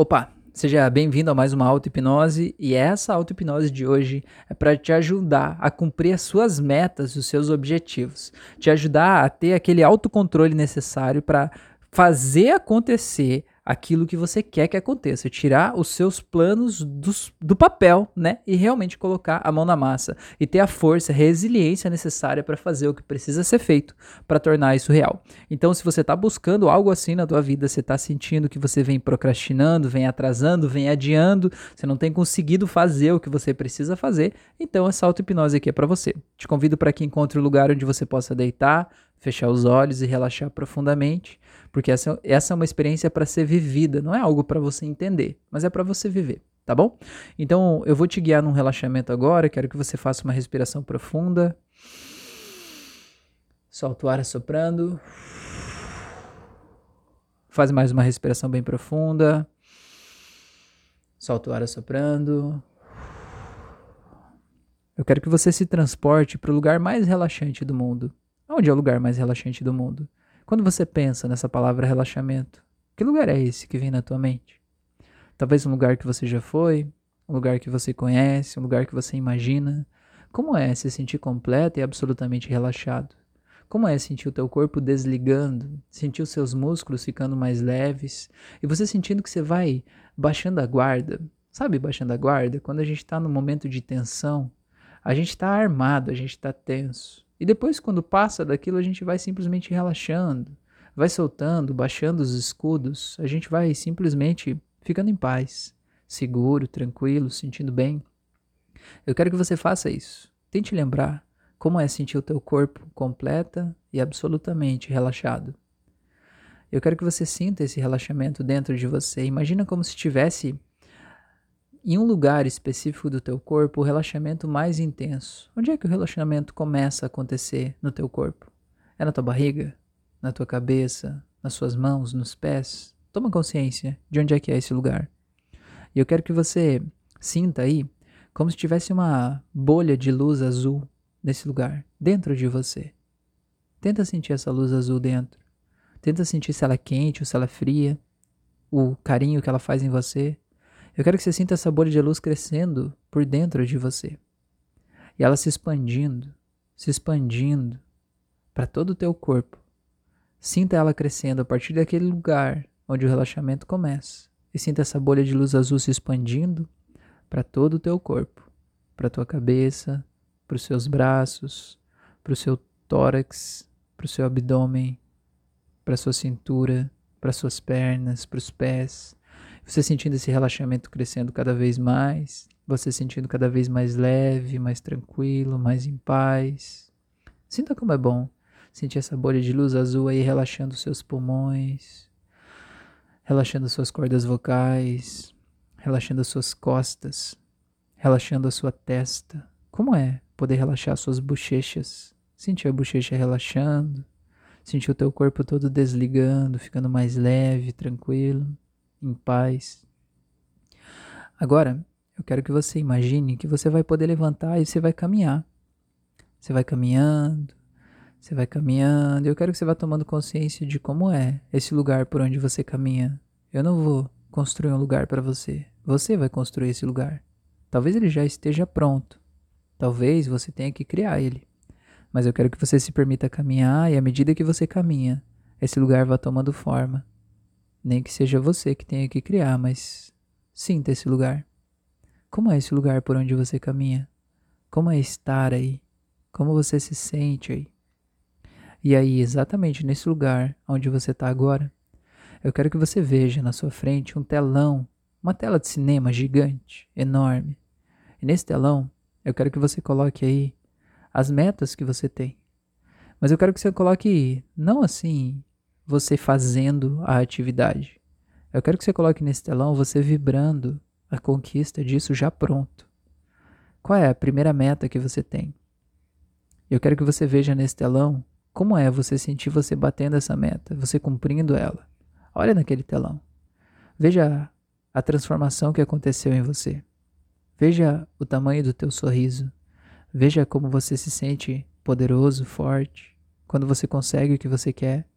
Opa, seja bem-vindo a mais uma auto-hipnose e essa auto-hipnose de hoje é para te ajudar a cumprir as suas metas, os seus objetivos, te ajudar a ter aquele autocontrole necessário para fazer acontecer aquilo que você quer que aconteça, tirar os seus planos dos, do papel, né? E realmente colocar a mão na massa e ter a força, a resiliência necessária para fazer o que precisa ser feito para tornar isso real. Então, se você está buscando algo assim na tua vida, você está sentindo que você vem procrastinando, vem atrasando, vem adiando, você não tem conseguido fazer o que você precisa fazer, então essa auto-hipnose aqui é para você. Te convido para que encontre um lugar onde você possa deitar, fechar os olhos e relaxar profundamente, porque essa, essa é uma experiência para ser vivida, não é algo para você entender, mas é para você viver, tá bom? Então eu vou te guiar num relaxamento agora, quero que você faça uma respiração profunda. Solta o ar soprando. Faz mais uma respiração bem profunda. Solta o ar soprando. Eu quero que você se transporte para o lugar mais relaxante do mundo. Onde é o lugar mais relaxante do mundo? Quando você pensa nessa palavra relaxamento, que lugar é esse que vem na tua mente? Talvez um lugar que você já foi, um lugar que você conhece, um lugar que você imagina. Como é se sentir completo e absolutamente relaxado? Como é sentir o teu corpo desligando, sentir os seus músculos ficando mais leves e você sentindo que você vai baixando a guarda? Sabe, baixando a guarda? Quando a gente está no momento de tensão, a gente está armado, a gente está tenso. E depois, quando passa daquilo, a gente vai simplesmente relaxando, vai soltando, baixando os escudos, a gente vai simplesmente ficando em paz, seguro, tranquilo, sentindo bem. Eu quero que você faça isso. Tente lembrar como é sentir o teu corpo completa e absolutamente relaxado. Eu quero que você sinta esse relaxamento dentro de você. Imagina como se estivesse em um lugar específico do teu corpo o relaxamento mais intenso. Onde é que o relaxamento começa a acontecer no teu corpo? É na tua barriga? Na tua cabeça? Nas suas mãos? Nos pés? Toma consciência de onde é que é esse lugar. E eu quero que você sinta aí como se tivesse uma bolha de luz azul nesse lugar, dentro de você. Tenta sentir essa luz azul dentro. Tenta sentir se ela é quente ou se ela é fria, o carinho que ela faz em você. Eu quero que você sinta essa bolha de luz crescendo por dentro de você. E ela se expandindo, se expandindo para todo o teu corpo. Sinta ela crescendo a partir daquele lugar onde o relaxamento começa. E sinta essa bolha de luz azul se expandindo para todo o teu corpo, para tua cabeça, para os seus braços, para o seu tórax, para o seu abdômen, para sua cintura, para suas pernas, para os pés, você sentindo esse relaxamento crescendo cada vez mais, você sentindo cada vez mais leve, mais tranquilo, mais em paz. Sinta como é bom sentir essa bolha de luz azul aí relaxando seus pulmões, relaxando suas cordas vocais, relaxando as suas costas, relaxando a sua testa. Como é poder relaxar suas bochechas? Sentir a bochecha relaxando, sentir o teu corpo todo desligando, ficando mais leve, tranquilo em paz. Agora, eu quero que você imagine que você vai poder levantar e você vai caminhar. Você vai caminhando, você vai caminhando. Eu quero que você vá tomando consciência de como é esse lugar por onde você caminha. Eu não vou construir um lugar para você. Você vai construir esse lugar. Talvez ele já esteja pronto. Talvez você tenha que criar ele. Mas eu quero que você se permita caminhar e à medida que você caminha, esse lugar vá tomando forma. Nem que seja você que tenha que criar, mas sinta esse lugar. Como é esse lugar por onde você caminha? Como é estar aí? Como você se sente aí? E aí, exatamente nesse lugar onde você está agora, eu quero que você veja na sua frente um telão, uma tela de cinema gigante, enorme. E nesse telão, eu quero que você coloque aí as metas que você tem. Mas eu quero que você coloque não assim você fazendo a atividade. Eu quero que você coloque nesse telão você vibrando a conquista disso já pronto. Qual é a primeira meta que você tem? Eu quero que você veja nesse telão como é você sentir você batendo essa meta, você cumprindo ela. Olha naquele telão. Veja a transformação que aconteceu em você. Veja o tamanho do teu sorriso. Veja como você se sente poderoso, forte, quando você consegue o que você quer.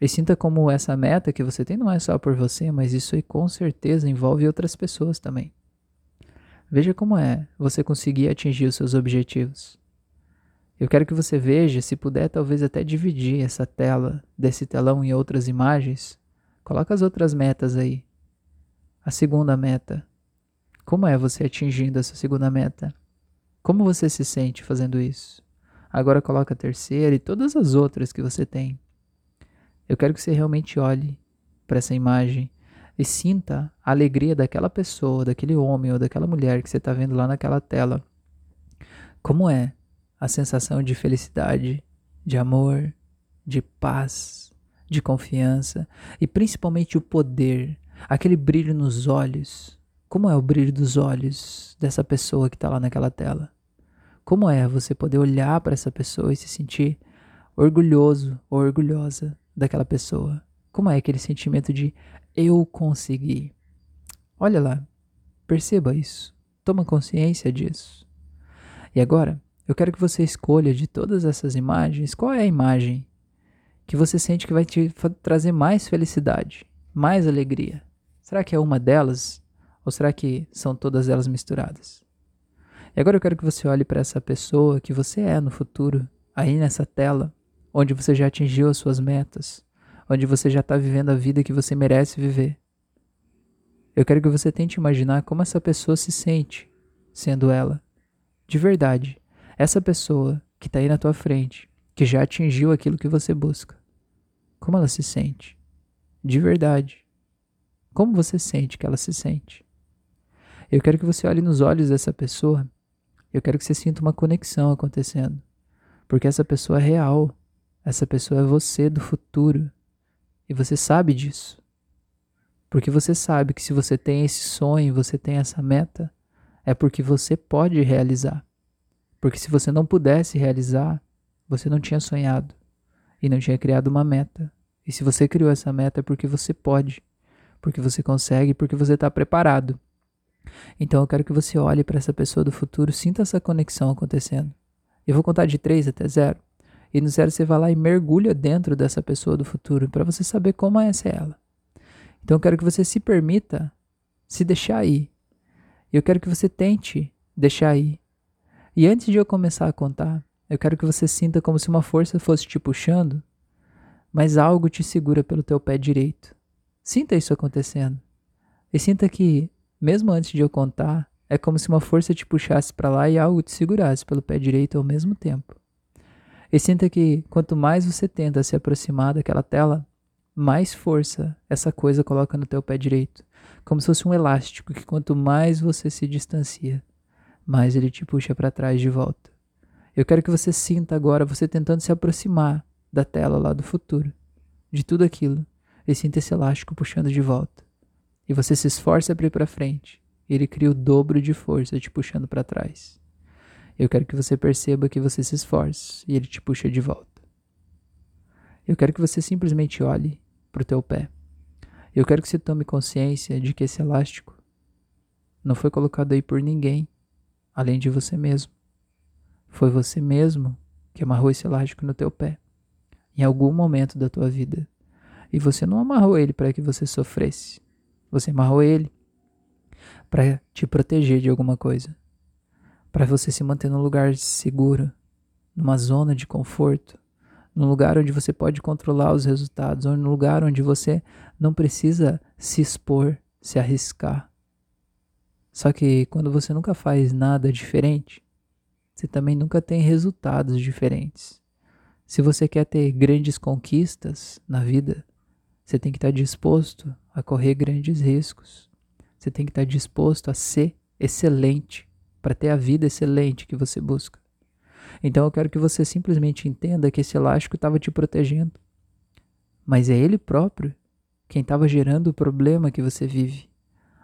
E sinta como essa meta que você tem não é só por você, mas isso aí com certeza envolve outras pessoas também. Veja como é você conseguir atingir os seus objetivos. Eu quero que você veja, se puder, talvez até dividir essa tela desse telão em outras imagens. Coloca as outras metas aí. A segunda meta. Como é você atingindo essa segunda meta? Como você se sente fazendo isso? Agora coloca a terceira e todas as outras que você tem. Eu quero que você realmente olhe para essa imagem e sinta a alegria daquela pessoa, daquele homem ou daquela mulher que você está vendo lá naquela tela. Como é a sensação de felicidade, de amor, de paz, de confiança e principalmente o poder, aquele brilho nos olhos. Como é o brilho dos olhos dessa pessoa que está lá naquela tela? Como é você poder olhar para essa pessoa e se sentir orgulhoso ou orgulhosa daquela pessoa? Como é aquele sentimento de eu consegui? Olha lá, perceba isso, toma consciência disso. E agora, eu quero que você escolha de todas essas imagens qual é a imagem que você sente que vai te trazer mais felicidade, mais alegria. Será que é uma delas ou será que são todas elas misturadas? E agora eu quero que você olhe para essa pessoa que você é no futuro, aí nessa tela, onde você já atingiu as suas metas, onde você já está vivendo a vida que você merece viver. Eu quero que você tente imaginar como essa pessoa se sente sendo ela. De verdade, essa pessoa que está aí na tua frente, que já atingiu aquilo que você busca. Como ela se sente? De verdade. Como você sente que ela se sente? Eu quero que você olhe nos olhos dessa pessoa. Eu quero que você sinta uma conexão acontecendo. Porque essa pessoa é real. Essa pessoa é você do futuro. E você sabe disso. Porque você sabe que se você tem esse sonho, você tem essa meta, é porque você pode realizar. Porque se você não pudesse realizar, você não tinha sonhado e não tinha criado uma meta. E se você criou essa meta é porque você pode, porque você consegue, porque você está preparado. Então eu quero que você olhe para essa pessoa do futuro, sinta essa conexão acontecendo. Eu vou contar de 3 até 0. E no zero você vai lá e mergulha dentro dessa pessoa do futuro para você saber como é ela. Então eu quero que você se permita se deixar ir. Eu quero que você tente deixar ir. E antes de eu começar a contar, eu quero que você sinta como se uma força fosse te puxando, mas algo te segura pelo teu pé direito. Sinta isso acontecendo. E sinta que, mesmo antes de eu contar, é como se uma força te puxasse para lá e algo te segurasse pelo pé direito ao mesmo tempo. E sinta que quanto mais você tenta se aproximar daquela tela, mais força essa coisa coloca no teu pé direito, como se fosse um elástico que quanto mais você se distancia, mais ele te puxa para trás de volta. Eu quero que você sinta agora você tentando se aproximar da tela lá do futuro, de tudo aquilo, e sinta esse elástico puxando de volta. E você se esforça para ir para frente, e ele cria o dobro de força te puxando para trás. Eu quero que você perceba que você se esforce e ele te puxa de volta. Eu quero que você simplesmente olhe para o teu pé. Eu quero que você tome consciência de que esse elástico não foi colocado aí por ninguém, além de você mesmo. Foi você mesmo que amarrou esse elástico no teu pé, em algum momento da tua vida. E você não amarrou ele para que você sofresse. Você amarrou ele para te proteger de alguma coisa para você se manter num lugar seguro, numa zona de conforto, num lugar onde você pode controlar os resultados, ou num lugar onde você não precisa se expor, se arriscar. Só que quando você nunca faz nada diferente, você também nunca tem resultados diferentes. Se você quer ter grandes conquistas na vida, você tem que estar disposto a correr grandes riscos. Você tem que estar disposto a ser excelente para ter a vida excelente que você busca. Então eu quero que você simplesmente entenda que esse elástico estava te protegendo. Mas é ele próprio quem estava gerando o problema que você vive.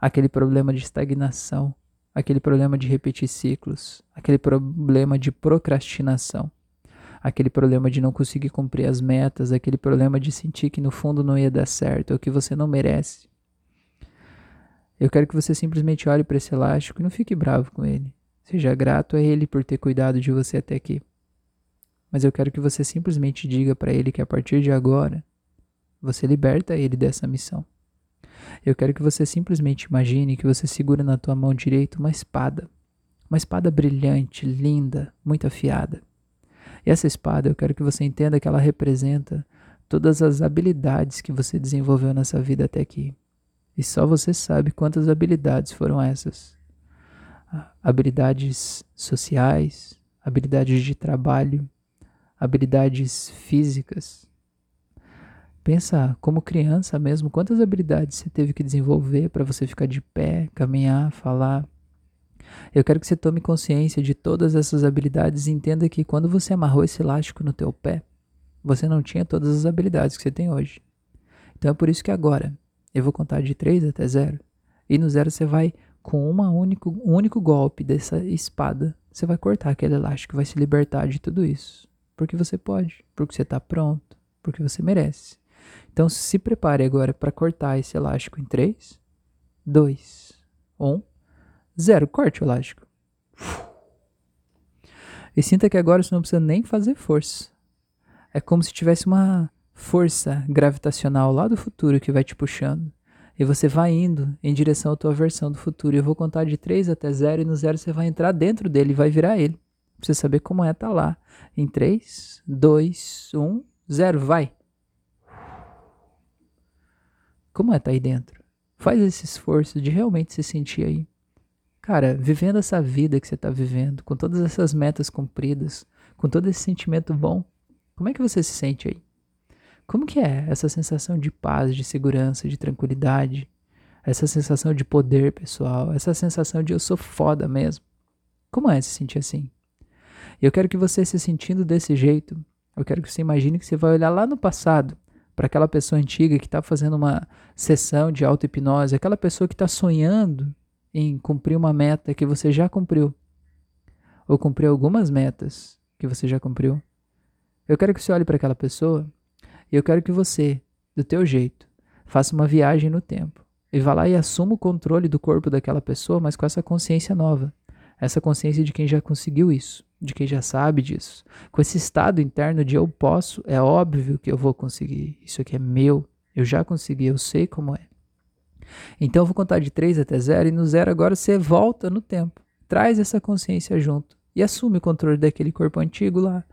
Aquele problema de estagnação, aquele problema de repetir ciclos, aquele problema de procrastinação, aquele problema de não conseguir cumprir as metas, aquele problema de sentir que no fundo não ia dar certo, ou que você não merece. Eu quero que você simplesmente olhe para esse elástico e não fique bravo com ele. Seja grato a ele por ter cuidado de você até aqui. Mas eu quero que você simplesmente diga para ele que a partir de agora, você liberta ele dessa missão. Eu quero que você simplesmente imagine que você segura na tua mão direita uma espada. Uma espada brilhante, linda, muito afiada. E essa espada, eu quero que você entenda que ela representa todas as habilidades que você desenvolveu nessa vida até aqui. E só você sabe quantas habilidades foram essas. Habilidades sociais, habilidades de trabalho, habilidades físicas. Pensa como criança mesmo, quantas habilidades você teve que desenvolver para você ficar de pé, caminhar, falar. Eu quero que você tome consciência de todas essas habilidades e entenda que quando você amarrou esse elástico no teu pé, você não tinha todas as habilidades que você tem hoje. Então é por isso que agora eu vou contar de 3 até 0. E no zero você vai, com uma único, um único golpe dessa espada, você vai cortar aquele elástico, vai se libertar de tudo isso. Porque você pode, porque você está pronto, porque você merece. Então se prepare agora para cortar esse elástico em 3, 2, 1, 0. Corte o elástico. E sinta que agora você não precisa nem fazer força. É como se tivesse uma força gravitacional lá do futuro que vai te puxando. E você vai indo em direção à tua versão do futuro. Eu vou contar de 3 até 0 e no 0 você vai entrar dentro dele e vai virar ele. Pra você saber como é tá lá. Em 3, 2, 1, 0, vai. Como é tá aí dentro? Faz esse esforço de realmente se sentir aí. Cara, vivendo essa vida que você está vivendo, com todas essas metas cumpridas, com todo esse sentimento bom, como é que você se sente aí? Como que é essa sensação de paz, de segurança, de tranquilidade? Essa sensação de poder pessoal, essa sensação de eu sou foda mesmo. Como é se sentir assim? Eu quero que você se sentindo desse jeito, eu quero que você imagine que você vai olhar lá no passado para aquela pessoa antiga que está fazendo uma sessão de auto-hipnose, aquela pessoa que está sonhando em cumprir uma meta que você já cumpriu, ou cumprir algumas metas que você já cumpriu. Eu quero que você olhe para aquela pessoa e eu quero que você, do teu jeito, faça uma viagem no tempo e vá lá e assuma o controle do corpo daquela pessoa, mas com essa consciência nova, essa consciência de quem já conseguiu isso, de quem já sabe disso, com esse estado interno de eu posso, é óbvio que eu vou conseguir, isso aqui é meu, eu já consegui, eu sei como é. Então eu vou contar de 3 até 0 e no 0 agora você volta no tempo, traz essa consciência junto e assume o controle daquele corpo antigo lá,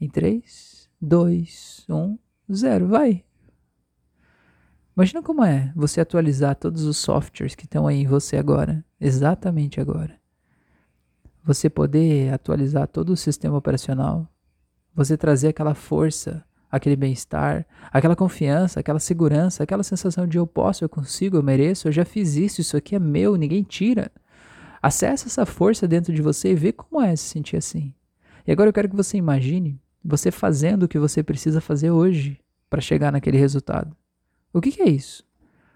em 3, 2, 1, 0. Vai. Imagina como é você atualizar todos os softwares que estão aí em você agora, exatamente agora. Você poder atualizar todo o sistema operacional, você trazer aquela força, aquele bem-estar, aquela confiança, aquela segurança, aquela sensação de eu posso, eu consigo, eu mereço, eu já fiz isso, isso aqui é meu, ninguém tira. Acesse essa força dentro de você e vê como é se sentir assim. E agora eu quero que você imagine você fazendo o que você precisa fazer hoje para chegar naquele resultado. O que, que é isso?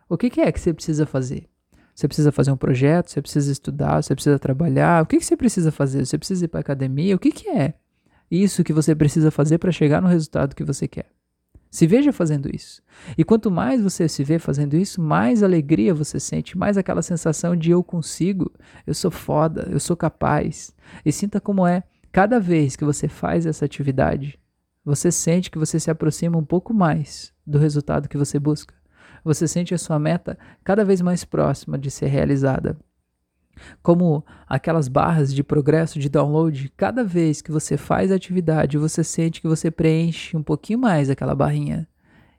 O que, que, é que você precisa fazer? Você precisa fazer um projeto, você precisa estudar, você precisa trabalhar. O que, que você precisa fazer? Você precisa ir para academia? O que, que é isso que você precisa fazer para chegar no resultado que você quer? Se veja fazendo isso. E quanto mais você se vê fazendo isso, mais alegria você sente, mais aquela sensação de eu consigo, eu sou foda, eu sou capaz. E sinta como é Cada vez que você faz essa atividade, você sente que você se aproxima um pouco mais do resultado que você busca. Você sente a sua meta cada vez mais próxima de ser realizada. Como aquelas barras de progresso de download, cada vez que você faz a atividade, você sente que você preenche um pouquinho mais aquela barrinha.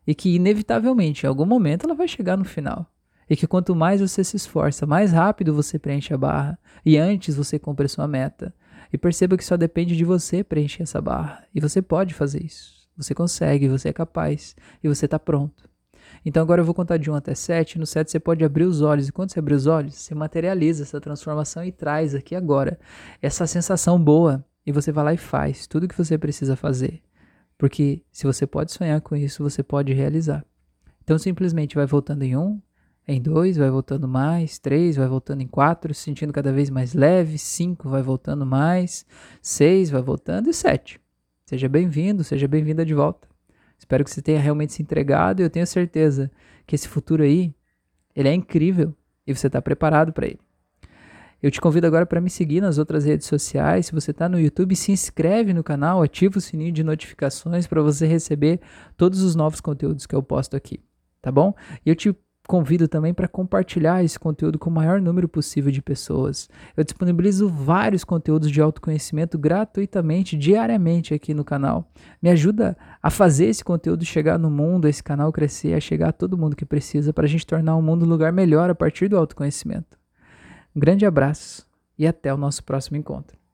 E que, inevitavelmente, em algum momento, ela vai chegar no final. E que quanto mais você se esforça, mais rápido você preenche a barra. E antes você cumpre a sua meta. E perceba que só depende de você preencher essa barra. E você pode fazer isso. Você consegue, você é capaz. E você está pronto. Então agora eu vou contar de 1 até 7. No 7 você pode abrir os olhos. E quando você abrir os olhos, você materializa essa transformação e traz aqui agora essa sensação boa. E você vai lá e faz tudo o que você precisa fazer. Porque se você pode sonhar com isso, você pode realizar. Então simplesmente vai voltando em 1, em 2 vai voltando mais, 3 vai voltando em 4, se sentindo cada vez mais leve, 5 vai voltando mais, 6 vai voltando e 7. Seja bem-vindo, seja bem-vinda de volta. Espero que você tenha realmente se entregado e eu tenho certeza que esse futuro aí, ele é incrível e você está preparado para ele. Eu te convido agora para me seguir nas outras redes sociais. Se você está no YouTube, se inscreve no canal, ativa o sininho de notificações para você receber todos os novos conteúdos que eu posto aqui, tá bom? E eu te convido também para compartilhar esse conteúdo com o maior número possível de pessoas. Eu disponibilizo vários conteúdos de autoconhecimento gratuitamente, diariamente aqui no canal. Me ajuda a fazer esse conteúdo chegar no mundo, esse canal crescer, a chegar a todo mundo que precisa para a gente tornar o mundo um lugar melhor a partir do autoconhecimento. Um grande abraço e até o nosso próximo encontro.